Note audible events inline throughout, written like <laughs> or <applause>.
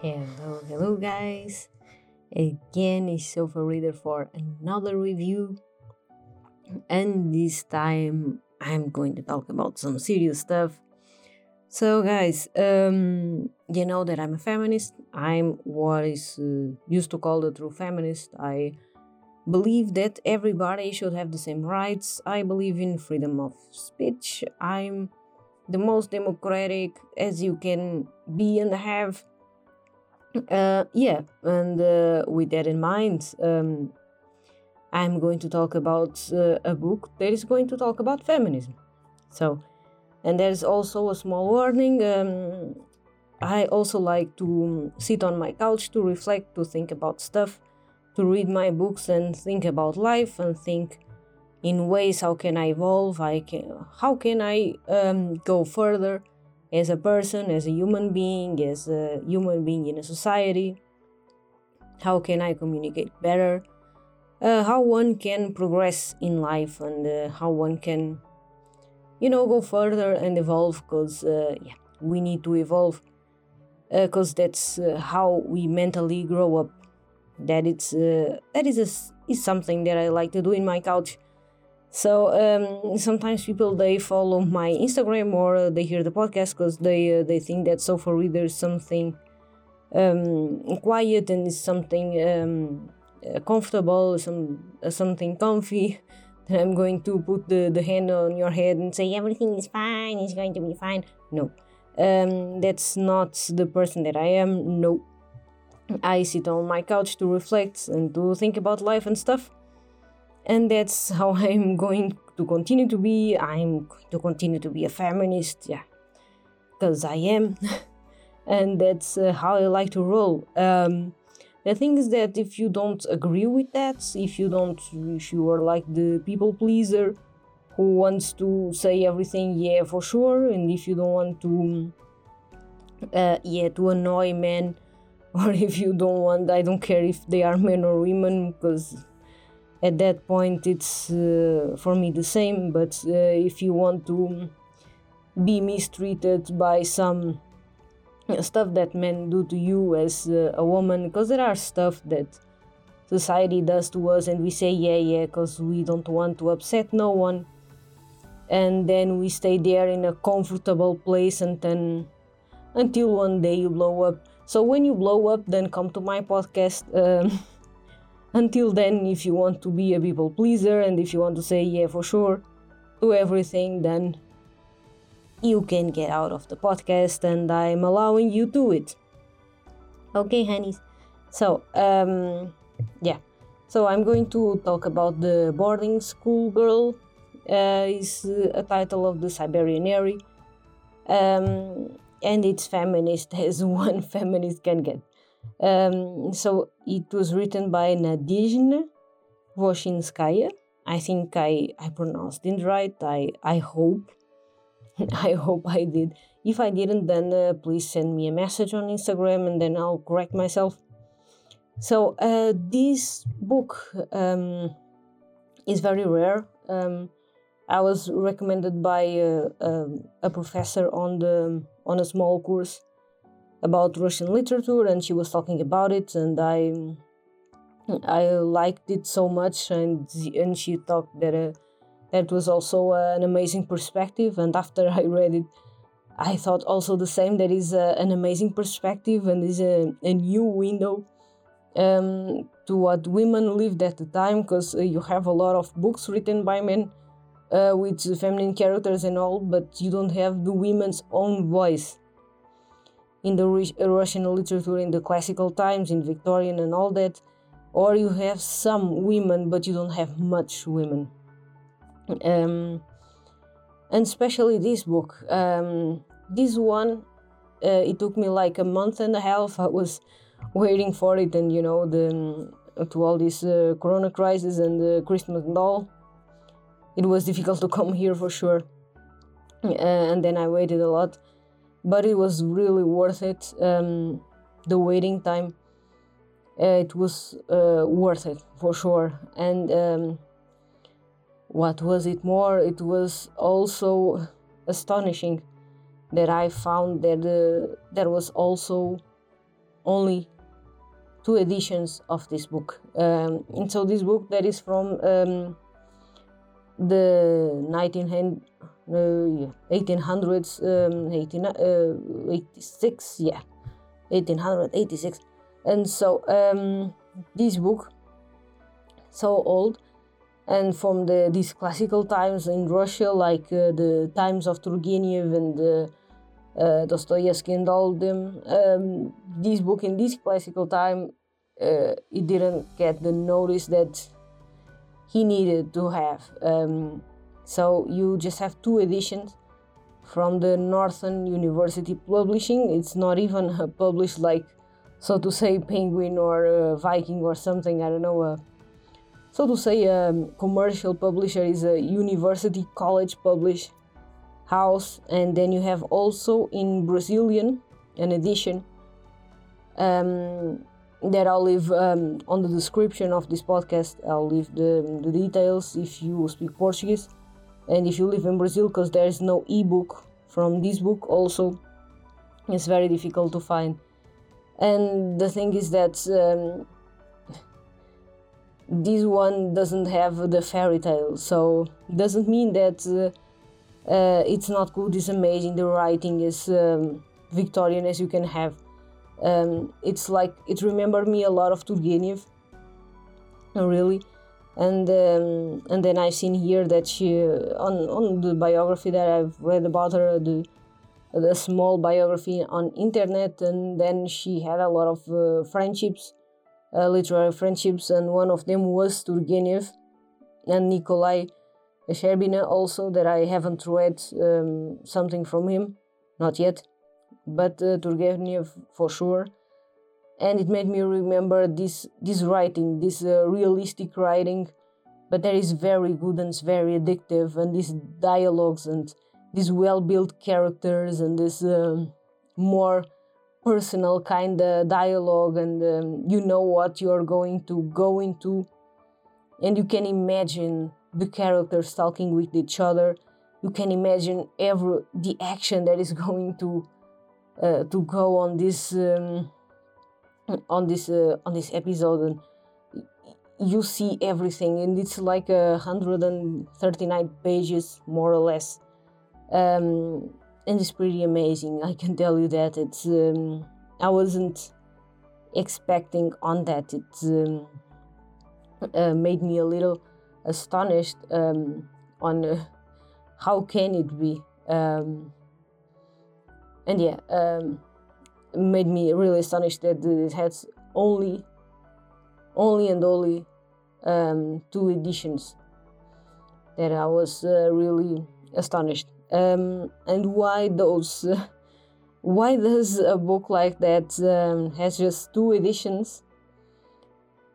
Hello, hello, guys. Again, it's Sofa Reader for another review. And this time, I'm going to talk about some serious stuff. So, guys, um, you know that I'm a feminist. I'm what is uh, used to call the true feminist. I believe that everybody should have the same rights. I believe in freedom of speech. I'm the most democratic as you can be and have. Uh, yeah, and uh, with that in mind, um, I'm going to talk about uh, a book that is going to talk about feminism. So, and there's also a small warning. Um, I also like to sit on my couch to reflect, to think about stuff, to read my books and think about life and think in ways how can I evolve, I can, how can I um, go further as a person, as a human being, as a human being in a society, how can I communicate better, uh, how one can progress in life and uh, how one can, you know, go further and evolve because, uh, yeah, we need to evolve because uh, that's uh, how we mentally grow up. That it's uh, that is a, is something that I like to do in my couch so um, sometimes people they follow my Instagram or they hear the podcast because they uh, they think that sofa reader is something um, quiet and something um, uh, comfortable, some uh, something comfy. <laughs> That I'm going to put the, the hand on your head and say everything is fine, it's going to be fine. No, um, that's not the person that I am. No, I sit on my couch to reflect and to think about life and stuff and that's how <laughs> I'm going to continue to be. I'm going to continue to be a feminist, yeah, because I am, <laughs> and that's uh, how I like to roll. Um, the thing is that if you don't agree with that, if you don't, if you are like the people pleaser who wants to say everything, yeah, for sure, and if you don't want to, uh, yeah, to annoy men, <laughs> or if you don't want, I don't care if they are men or women, because at that point it's uh, for me the same but uh, if you want to be mistreated by some stuff that men do to you as uh, a woman because there are stuff that society does to us and we say yeah yeah because we don't want to upset no one. And then we stay there in a comfortable place and then until one day you blow up. So when you blow up then come to my podcast um, <laughs> Until then, if you want to be a people pleaser and if you want to say yeah for sure to everything, then you can get out of the podcast and I'm allowing you to it. Okay, honeys. So, um, yeah. So I'm going to talk about the boarding school girl. Uh, is a title of the Siberian Um, and it's feminist <laughs> as one feminist can get. Um, so it was written by Nadezhda Khvoshchinskaya. I think I, I pronounced it right. I, I hope. <laughs> I hope I did. If I didn't, then uh, please send me a message on Instagram and then I'll correct myself. So, uh, this book um, is very rare. Um, I was recommended by uh, um, a professor on the on a small course about Russian literature, and she was talking about it, and I I liked it so much, and and she talked that uh, that was also an amazing perspective. And after I read it, I thought also the same. That is uh, an amazing perspective, and is a, a new window um, to what women lived at the time, because uh, you have a lot of books written by men. Uh, with feminine characters and all, but you don't have the women's own voice in the Russian literature in the classical times, in Victorian and all that, or you have some women, but you don't have much women. Um, and especially this book. Um, this one, uh, it took me like a month and a half. I was waiting for it, and you know, the to all this uh, Corona crisis and the Christmas and all, it was difficult to come here for sure. Uh, and then I waited a lot but it was really worth it. Um, the waiting time, uh, it was uh, worth it for sure. And um, what was it more? It was also astonishing that I found that uh, there was also only two editions of this book. Um, and so this book that is from um, the 1900, uh, 1800s, um, 18, uh, 86, yeah, 1886. And so um, this book, so old, and from the these classical times in Russia, like uh, the times of Turgenev and uh, uh, Dostoevsky and all them, um, this book in this classical time, uh, it didn't get the notice that he needed to have. Um, so you just have two editions from the Northern University Publishing. It's not even published like, so to say, Penguin or uh, Viking or something. I don't know. Uh, so to say, a um, commercial publisher is a university college publish house, and then you have also in Brazilian an edition um, that I'll leave um, on the description of this podcast. I'll leave the, the details if you speak Portuguese and if you live in Brazil, because there is no ebook from this book, also it's very difficult to find. And the thing is that um, this one doesn't have the fairy tale, so it doesn't mean that uh, uh, it's not good, it's amazing, the writing is um, Victorian as you can have um, it's like it remembered me a lot of Turgenev, really. And um, and then I've seen here that she on on the biography that I've read about her the the small biography on internet, and then she had a lot of uh, friendships, uh, literary friendships, and one of them was Turgenev and Nikolai Sherbina also that I haven't read um, something from him, not yet but uh, Turgenev for sure. And it made me remember this this writing, this uh, realistic writing, but that is very good and very addictive, and these dialogues and these well-built characters and this um, more personal kind of dialogue, and um, you know what you're going to go into, and you can imagine the characters talking with each other. You can imagine every the action that is <laughs> going to uh, to go on this um, on this uh, on this episode and you see everything and it's like a 139 pages more or less. Um, and it's pretty amazing i can tell you that. It's um, i wasn't expecting on that. It um, uh, made me a little astonished um, on uh, how can it be? Um, and yeah, um, made me really astonished that it had only, only and only um, two editions. That I was uh, really astonished. Um, and why those? Uh, <laughs> why does a book like that um, has just two editions?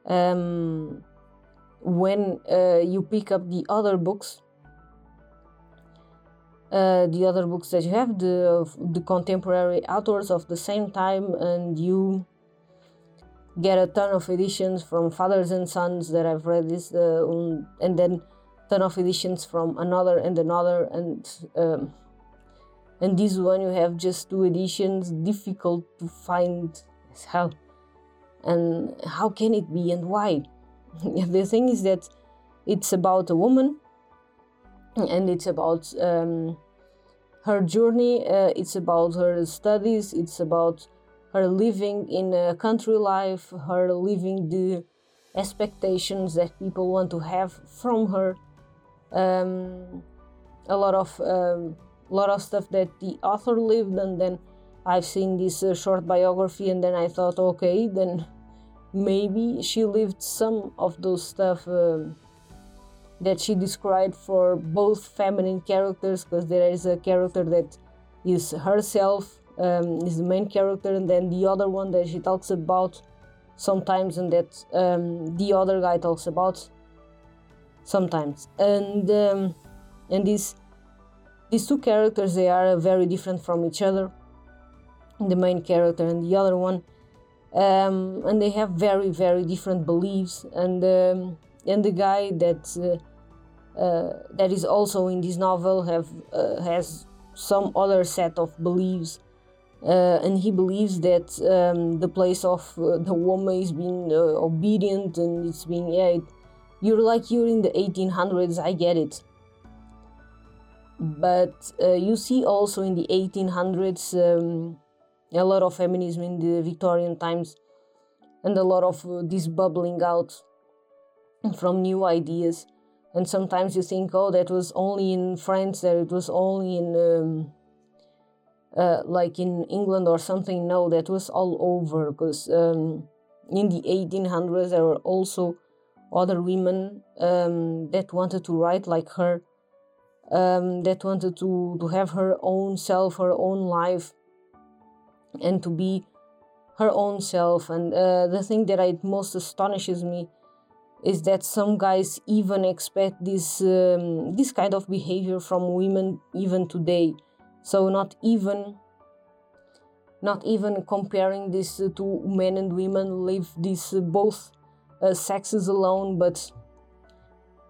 Um, when uh, you pick up the other books uh, the other books that you have, the the contemporary authors of the same time, and you get a ton of editions from fathers and sons that I've read this, uh, and then ton of editions from another and another, and um, and this one you have just two editions, difficult to find as hell. And how can it be, and why? <laughs> the thing is that it's about a woman and it's about um, her journey. Uh, it's about her studies. It's about her living in a country life. Her living the expectations that people want to have from her. Um, a lot of um, lot of stuff that the author lived, and then I've seen this uh, short biography, and then I thought, okay, then maybe she lived some of those stuff. Um, that she described for both feminine characters because there is a character that is herself um, is the main character and then the other one that she talks about sometimes and that um, the other guy talks about sometimes. And um, and these these two characters they are very different from each other the main character and the other one. Um, and they have very very different beliefs and um, and the guy that uh, that is also in this novel have uh, has some other set of beliefs uh, and he believes that um, the place of uh, the woman is being uh, obedient and it's being yeah it, you're like you're in the 1800s i get it. But uh, you see also in the 1800s um, a lot of feminism in the victorian times and a lot of uh, this bubbling out from new ideas and sometimes you think oh that was only in france that it was only in um, uh, like in England or something. No, that was all over because um, in the 1800s there were also other women um, that wanted to write like her, um, that wanted to, to have her own self, her own life, and to be her own self. And uh, the thing that it most astonishes me is that some guys even expect this um, this kind of behavior from women even today. So not even not even comparing this to men and women leave these uh, both uh, sexes alone but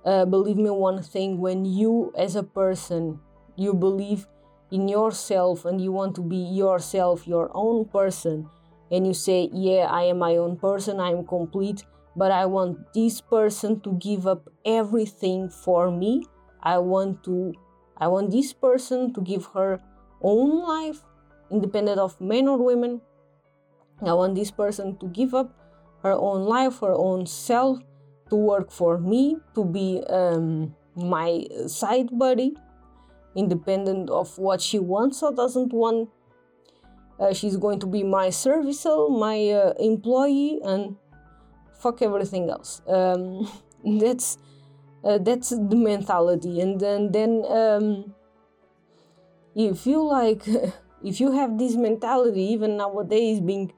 uh, believe me one thing when you as a person you believe in yourself and you want to be yourself your own person and you say yeah i am my own person i am complete but i want this person to give up everything for me i want to I want this person to give her own life, independent of men or women. I want this person to give up her own life, her own self, to work for me, to be um, my side buddy, independent of what she wants or doesn't want. Uh, she's going to be my servicer, my uh, employee, and fuck everything else. Um, <laughs> that's uh, that's the mentality. And then then um, if you like <laughs> if you have this mentality even nowadays being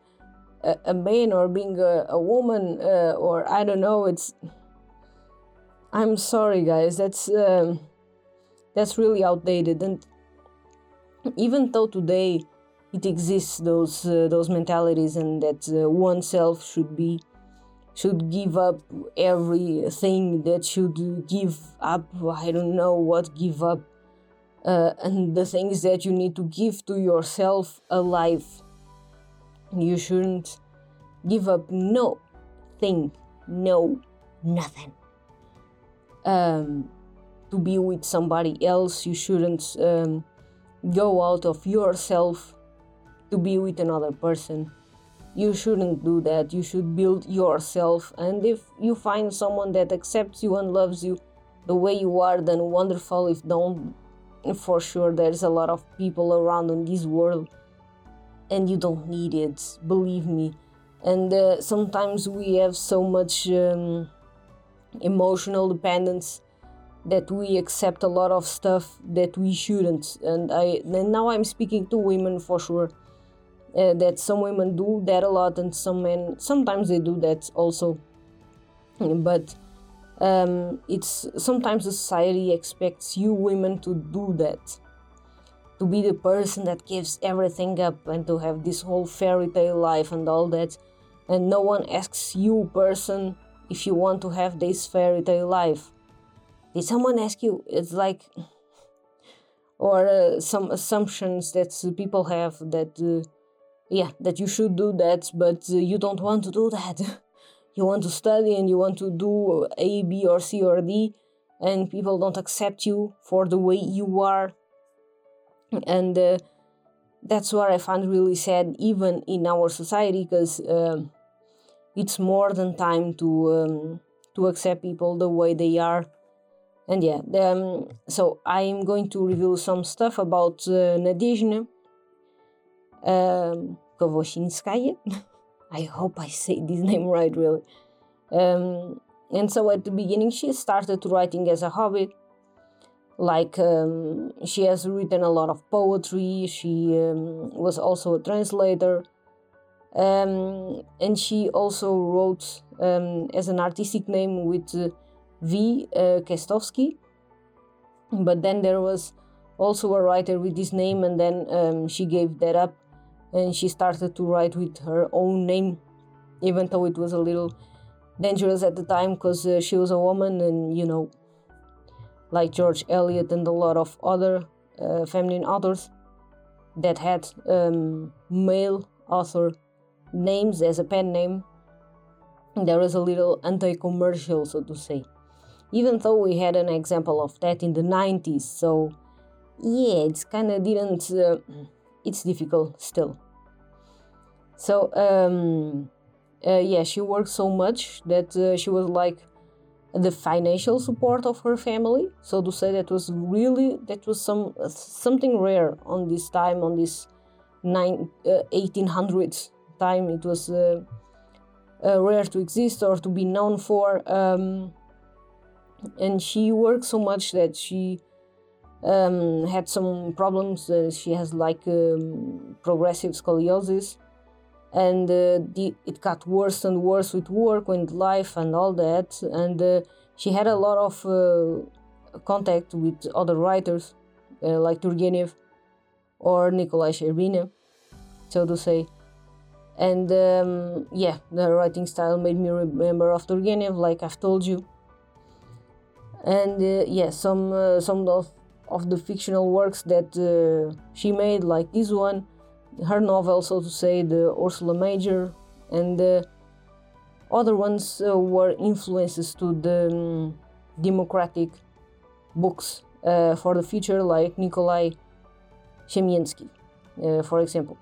a, a man or being a, a woman uh, or i don't know it's i'm sorry guys. That's um, that's really outdated. And even though today it exists those uh, those mentalities and that uh, oneself should be should give up everything that should give up. I don't know what give up uh, and the things that you need to give to yourself a life. You shouldn't give up no thing no nothing. Um, to be with somebody else you shouldn't um, go out of yourself to be with another person you shouldn't do that. You should build yourself. And if you find someone that accepts you and loves you the way you are, then wonderful. If don't, for sure, there's a lot of people around in this world and you don't need it. Believe me. And uh, sometimes we have so much um, emotional dependence that we accept a lot of stuff that we shouldn't. And I and now I'm speaking to women for sure uh, that some women do that a lot and some men sometimes they do that also. But um, it's sometimes society expects you women to do that. To be the person that gives everything up and to have this whole fairy tale life and all that. And no one asks you person if you want to have this fairy tale life. Did someone ask you? It's like <laughs> or uh, some assumptions that people have that uh, yeah that you should do that but uh, you don't want to do that. <laughs> You want to study and you want to do a b or c or d and people don't accept you for the way you are. And uh, that's what i find really sad even in our society because um, it's more than time to um, to accept people the way they are. And yeah um, so i'm going to reveal some stuff about uh, Nadezhda um. I hope I say this <laughs> name right, really. Um, and so at the beginning, she started writing as a hobby. Like, um, she has written a lot of poetry, she um, was also a translator. Um, and she also wrote um, as an artistic name with uh, V. Uh, Krestovsky. But then there was also a writer with this name, and then um, she gave that up and she started to write with her own name, even though it was a little dangerous at the time because uh, she was a woman and you know, like George Eliot and a lot of other uh, feminine authors. that had um, male author names as a pen name, there was a little anti-commercial, so to say. Even though we had an example of that in the 90s, so yeah, it's kind of didn't. Uh, it's difficult still. So um, uh, yeah, she worked so much that uh, she was like the financial support of her family. So to say that was really that was some something rare on this time on this nine uh, 1800s time. It was uh, uh, rare to exist or to be known for. Um, and she worked so much that she um, had some problems. Uh, she has like um, progressive scoliosis and uh, the, it got worse and worse with work and life and all that. And uh, she had a lot of uh, contact with other writers uh, like Turgenev or Nikolai Sherbina so to say. And um, yeah the writing style made me remember of Turgenev like I've told you. And uh, yeah some uh, some of, of the fictional works that she made like this one her novel, so to say, the Ursula Major, and the other ones uh, were influences to the um, democratic books uh, for the future, like Nikolai Chemiensky, uh, for example.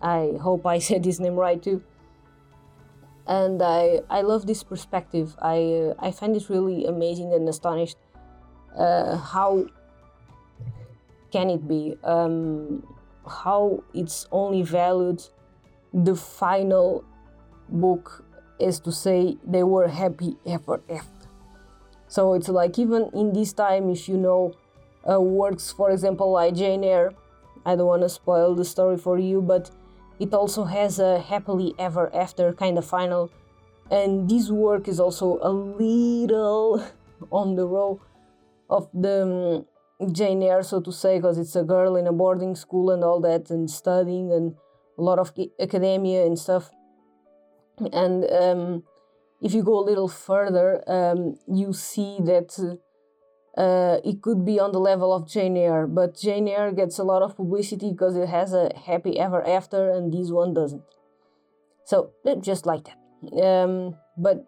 I hope I <laughs> said his name right too. And I, I love this perspective. I, uh, I find it really amazing and astonished uh, how can it be um, how it's only valued the final book is to say they were happy ever after. So it's like even in this time, if you know uh, works, for example, like Jane Eyre, I don't want to spoil the story for you, but it also has a happily ever after kind of final. And this work is also a little <laughs> on the row of the Jane Eyre, so to say, because it's a girl in a boarding school and all that, and studying and a lot of academia and stuff. And um, if you go a little further, um, you see that uh, it could be on the level of Jane Eyre, but Jane Eyre gets a lot of publicity because it has a happy ever after, and this one doesn't. So just like that. Um, but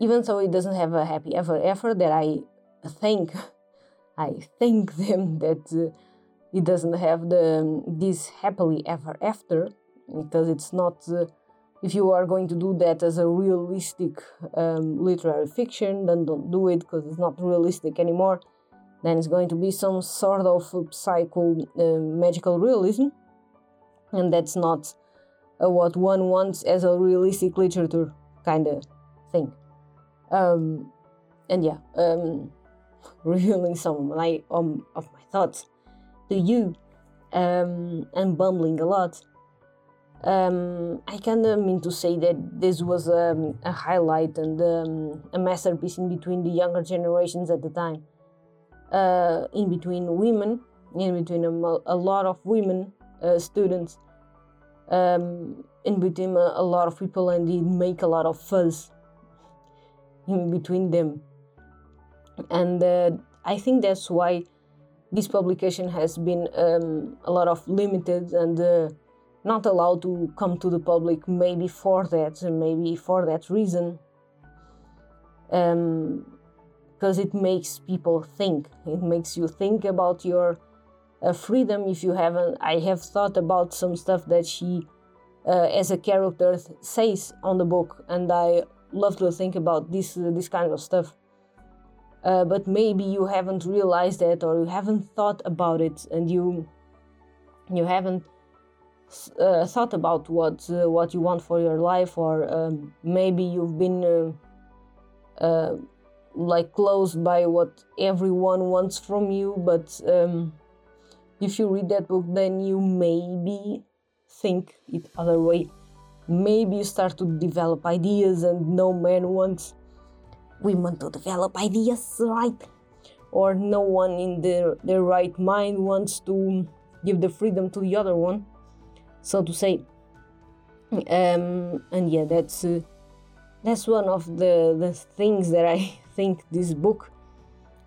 even though it doesn't have a happy ever after, that I think I thank <laughs> them that uh, it doesn't have the um, this happily ever after because it's not. Uh, if you are going to do that as a realistic um, literary fiction, then don't do it because it's not realistic anymore. Then it's going to be some sort of psycho uh, magical realism, and that's not uh, what one wants as a realistic literature kind of thing. Um, and yeah, um, <laughs> revealing some of my um, of my thoughts to you um, and bumbling a lot. Um, I kind of mean to say that this was um, a highlight and um, a masterpiece in between the younger generations at the time. Uh, in between women, in between a, a lot of women uh, students, um, in between a, a, lot of people, and it make a lot of fuzz in between them and uh, I think that's why this publication has been um, a lot of limited and uh, not allowed to come to the public. Maybe for that, and maybe for that reason, because um, it makes people think. It makes you think about your uh, freedom. If you haven't, I have thought about some stuff that she, uh, as a character, says on the book, and I love to think about this this kind of stuff uh, but maybe you haven't realized it or you haven't thought about it and you you haven't uh, thought about what uh, what you want for your life or um, maybe you've been uh, uh, like closed by what everyone wants from you but um, if you read that book then you maybe think it other way. Maybe you start to develop ideas and no man wants women to develop ideas, right? Or no one in their, their right mind wants to give the freedom to the other one, so to say. Um, and yeah, that's uh, that's one of the, the things that I <laughs> think this book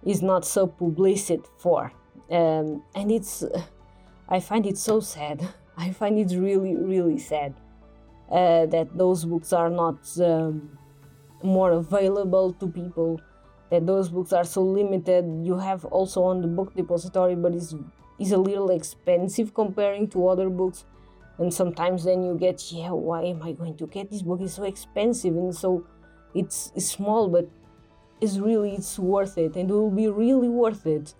is not so publicit for. Um, and it's uh, I find it so sad. <laughs> I find it really, really sad uh, that those books are not um, more available to people. That those books are so limited. You have also on the book depository, but it's is a little expensive comparing to other books. And sometimes then you get, yeah, why am I going to get this book? It's so expensive and so it's, it's small, but it's really it's worth it, and it will be really worth it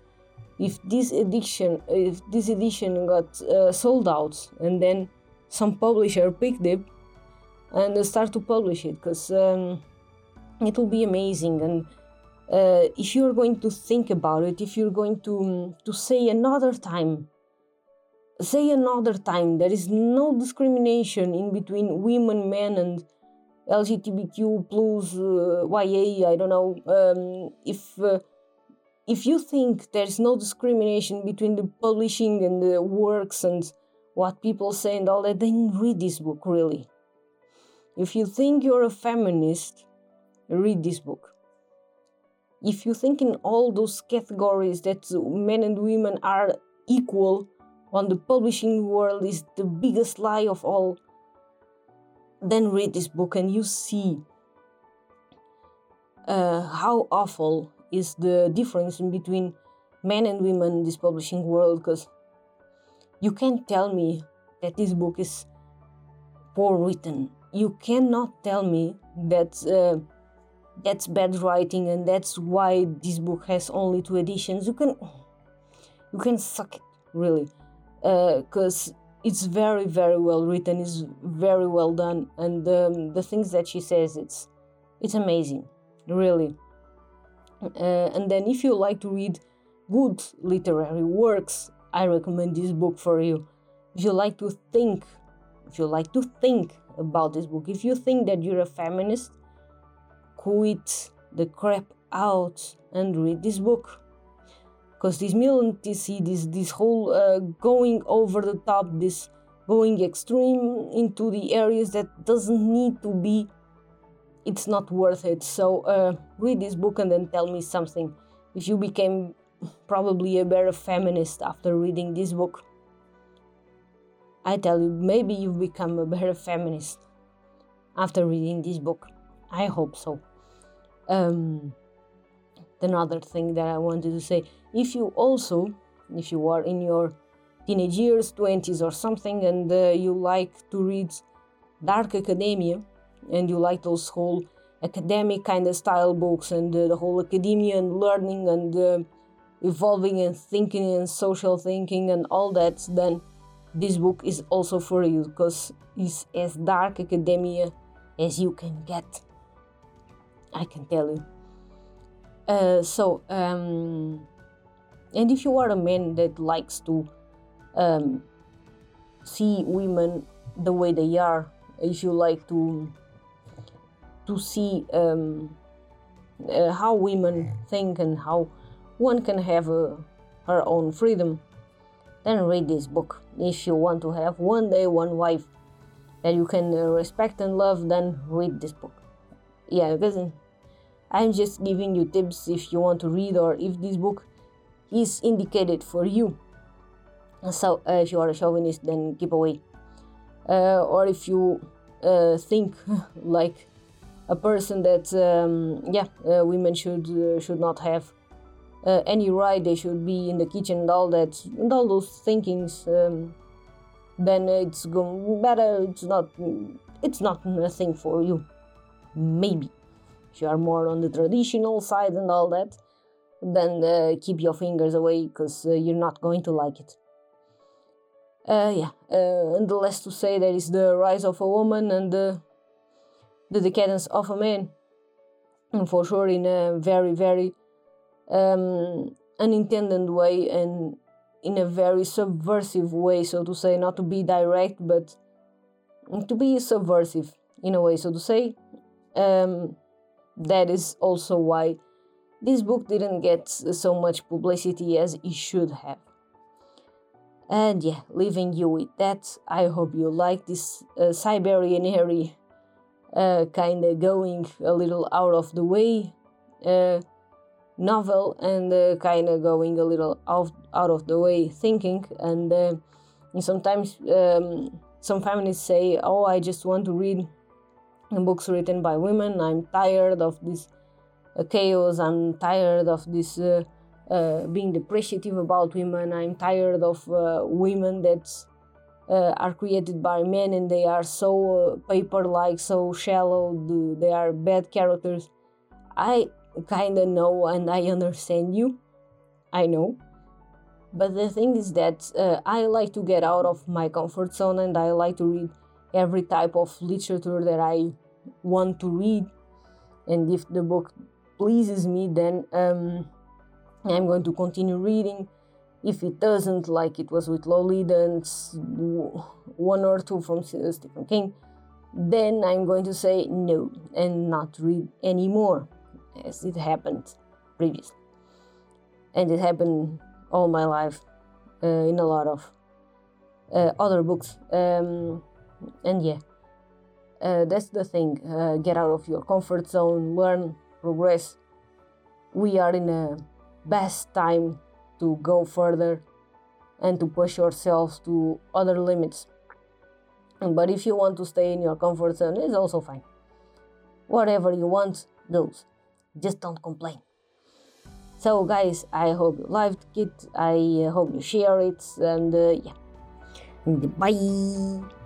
if this edition if this edition got uh, sold out and then some publisher picked it and start to publish it because um, it will be amazing and uh, if you're going to think about it if you're going to to say another time say another time there is no discrimination in between women men and lgbtq plus uh, ya i don't know um, if uh, if you think there's no discrimination between the publishing and the works and what people say and all that, then read this book, really. If you think you're a feminist, read this book. If you think in all those categories that men and women are equal on the publishing world is the biggest lie of all, then read this book and you see uh, how awful is the difference between men and women in this publishing world because you can't tell me that this book is poor written you cannot tell me that uh, that's bad writing and that's why this book has only two editions. You can you can suck it really. Because uh, it's very very well written it's very well done and um, the things that she says it's it's amazing really. Uh, and then, if you like to read good literary works, I recommend this book for you. If you like to think, if you like to think about this book, if you think that you're a feminist, quit the crap out and read this book. Because this militancy, this this whole uh, going over the top, this going extreme into the areas that doesn't need to be it's not worth it. So uh, read this book and then tell me something. If you became probably a better feminist after reading this book, I tell you, maybe you've become a better feminist after reading this book. I hope so. Um, another thing that I wanted to say if you also, if you are in your teenage years, 20s, or something, and uh, you like to read Dark Academia, and you like those whole academic kind of style books and uh, the whole academia and learning and uh, evolving and thinking and social thinking and all that, then this book is also for you because it's as dark academia as you can get. I can tell you. Uh, so, um, and if you are a man that likes to um, see women the way they are, if you like to to see um, uh, how women think and how one can have uh, her own freedom, then read this book. If you want to have one day one wife that you can uh, respect and love, then read this book. Yeah, because I'm just giving you tips if you want to read or if this book is indicated for you. So, uh, if you are a chauvinist, then keep away. Uh, or if you uh, think <laughs> like a person that um, yeah uh, women should uh, should not have uh, any right they should be in the kitchen and all that and all those thinkings um, then it's better it's not it's not a thing for you maybe. If you are more on the traditional side and all that then uh, keep your fingers away because uh, you're not going to like it. Uh, yeah. And the less to say there is the rise of a woman and the the decadence of a man, and for sure in a very very um, unintended way and in a very subversive way, so to say, not to be direct, but to be subversive in a way, so to say. Um, that is also why this book didn't get so much publicity as it should have. And yeah, leaving you with that, I hope you like this uh, Siberian uh, kind of going a little out of the way uh, novel and uh, kind of going a little out, out of the way thinking and, uh, and sometimes um, some feminists say oh i just want to read books written by women. I'm tired of this uh, chaos. I'm tired of this uh, uh, being depreciative about women. I'm tired of uh, women that are created by men and they are so paper like so shallow. They are bad characters. I kind of know and I understand you. I know. But the thing is that uh, I like to get out of my comfort zone and I like to read every type of literature that I want to read. And if the book pleases me, then um, I'm going to continue reading. If it doesn't, like it was with Lolita and one or two from Stephen King, then I'm going to say no and not read anymore as it happened previously. And it happened all my life uh, in a lot of uh, other books. Um, and yeah, uh, that's the thing. Uh, get out of your comfort zone, learn, progress. We are in a best time to go further and to push yourselves to other limits. But if you want to stay in your comfort zone, it's also fine. Whatever you want goes just don't complain so guys i hope you liked it i hope you share it and uh, yeah bye